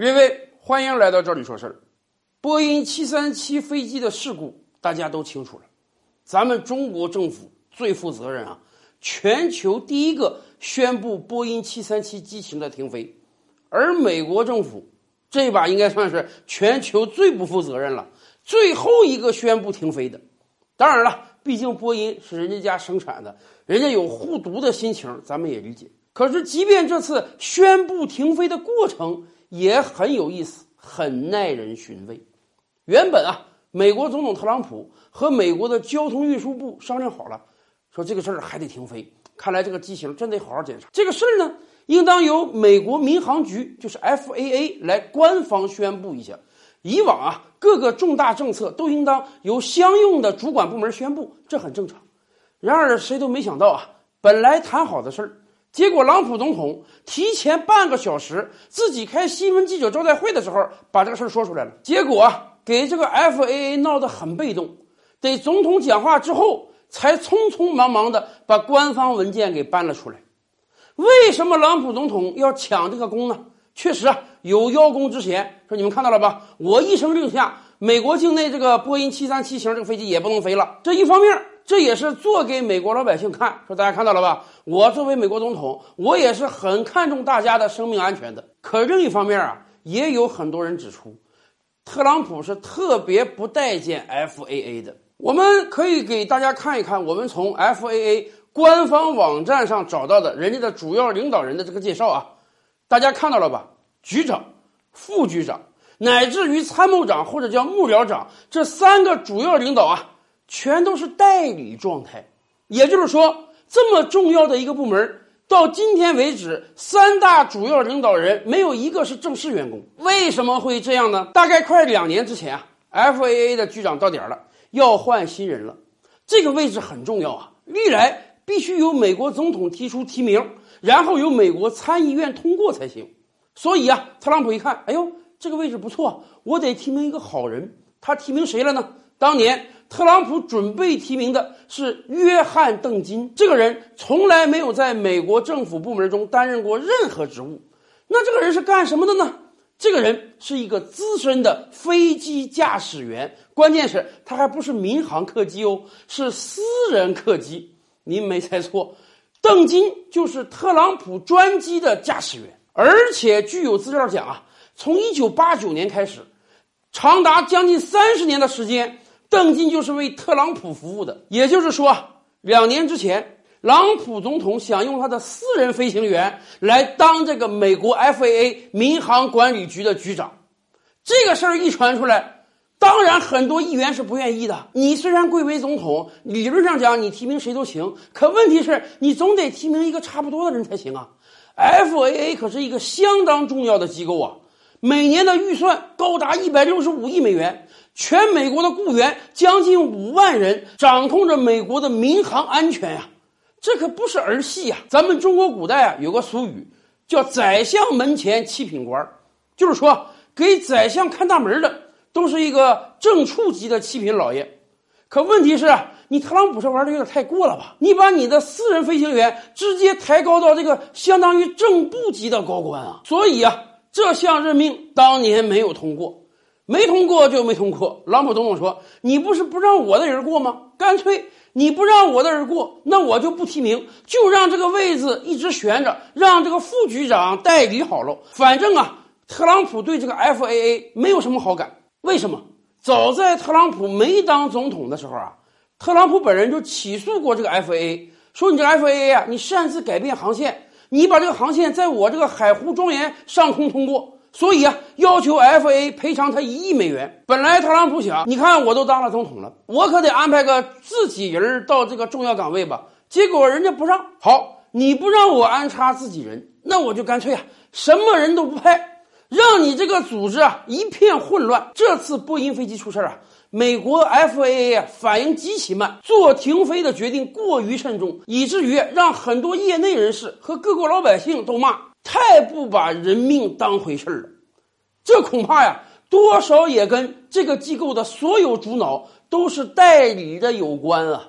各位，欢迎来到这里说事儿。波音七三七飞机的事故大家都清楚了，咱们中国政府最负责任啊，全球第一个宣布波音七三七机型的停飞，而美国政府这把应该算是全球最不负责任了，最后一个宣布停飞的。当然了，毕竟波音是人家家生产的，人家有护犊的心情，咱们也理解。可是，即便这次宣布停飞的过程也很有意思，很耐人寻味。原本啊，美国总统特朗普和美国的交通运输部商量好了，说这个事儿还得停飞。看来这个机型真得好好检查。这个事儿呢，应当由美国民航局，就是 FAA 来官方宣布一下。以往啊，各个重大政策都应当由相应的主管部门宣布，这很正常。然而，谁都没想到啊，本来谈好的事儿，结果朗普总统提前半个小时自己开新闻记者招待会的时候，把这个事儿说出来了。结果，给这个 FAA 闹得很被动，得总统讲话之后，才匆匆忙忙的把官方文件给搬了出来。为什么朗普总统要抢这个功呢？确实啊，有邀功之嫌。说你们看到了吧？我一声令下，美国境内这个波音七三七型这个飞机也不能飞了。这一方面，这也是做给美国老百姓看。说大家看到了吧？我作为美国总统，我也是很看重大家的生命安全的。可另一方面啊，也有很多人指出，特朗普是特别不待见 FAA 的。我们可以给大家看一看，我们从 FAA 官方网站上找到的人家的主要领导人的这个介绍啊。大家看到了吧？局长、副局长，乃至于参谋长或者叫幕僚长，这三个主要领导啊，全都是代理状态。也就是说，这么重要的一个部门，到今天为止，三大主要领导人没有一个是正式员工。为什么会这样呢？大概快两年之前啊，FAA 的局长到点了，要换新人了。这个位置很重要啊，历来必须由美国总统提出提名。然后由美国参议院通过才行，所以啊，特朗普一看，哎呦，这个位置不错，我得提名一个好人。他提名谁了呢？当年特朗普准备提名的是约翰·邓金，这个人从来没有在美国政府部门中担任过任何职务。那这个人是干什么的呢？这个人是一个资深的飞机驾驶员，关键是他还不是民航客机哦，是私人客机。您没猜错。邓金就是特朗普专机的驾驶员，而且据有资料讲啊，从一九八九年开始，长达将近三十年的时间，邓金就是为特朗普服务的。也就是说，两年之前，朗普总统想用他的私人飞行员来当这个美国 FAA 民航管理局的局长，这个事儿一传出来。当然，很多议员是不愿意的。你虽然贵为总统，理论上讲你提名谁都行，可问题是你总得提名一个差不多的人才行啊。FAA 可是一个相当重要的机构啊，每年的预算高达一百六十五亿美元，全美国的雇员将近五万人，掌控着美国的民航安全呀，这可不是儿戏呀。咱们中国古代啊有个俗语，叫“宰相门前七品官”，就是说给宰相看大门的。都是一个正处级的七品老爷，可问题是，你特朗普这玩的有点太过了吧？你把你的私人飞行员直接抬高到这个相当于正部级的高官啊！所以啊，这项任命当年没有通过，没通过就没通过。特朗普总统说：“你不是不让我的人过吗？干脆你不让我的人过，那我就不提名，就让这个位子一直悬着，让这个副局长代理好了。反正啊，特朗普对这个 FAA 没有什么好感。”为什么？早在特朗普没当总统的时候啊，特朗普本人就起诉过这个 FAA，说你这个 FAA 啊，你擅自改变航线，你把这个航线在我这个海湖庄园上空通过，所以啊，要求 FA 赔偿他一亿美元。本来特朗普想，你看我都当了总统了，我可得安排个自己人到这个重要岗位吧。结果人家不让，好，你不让我安插自己人，那我就干脆啊，什么人都不派。让你这个组织啊一片混乱。这次波音飞机出事啊，美国 FAA 啊反应极其慢，做停飞的决定过于慎重，以至于让很多业内人士和各国老百姓都骂太不把人命当回事了。这恐怕呀，多少也跟这个机构的所有主脑都是代理的有关啊。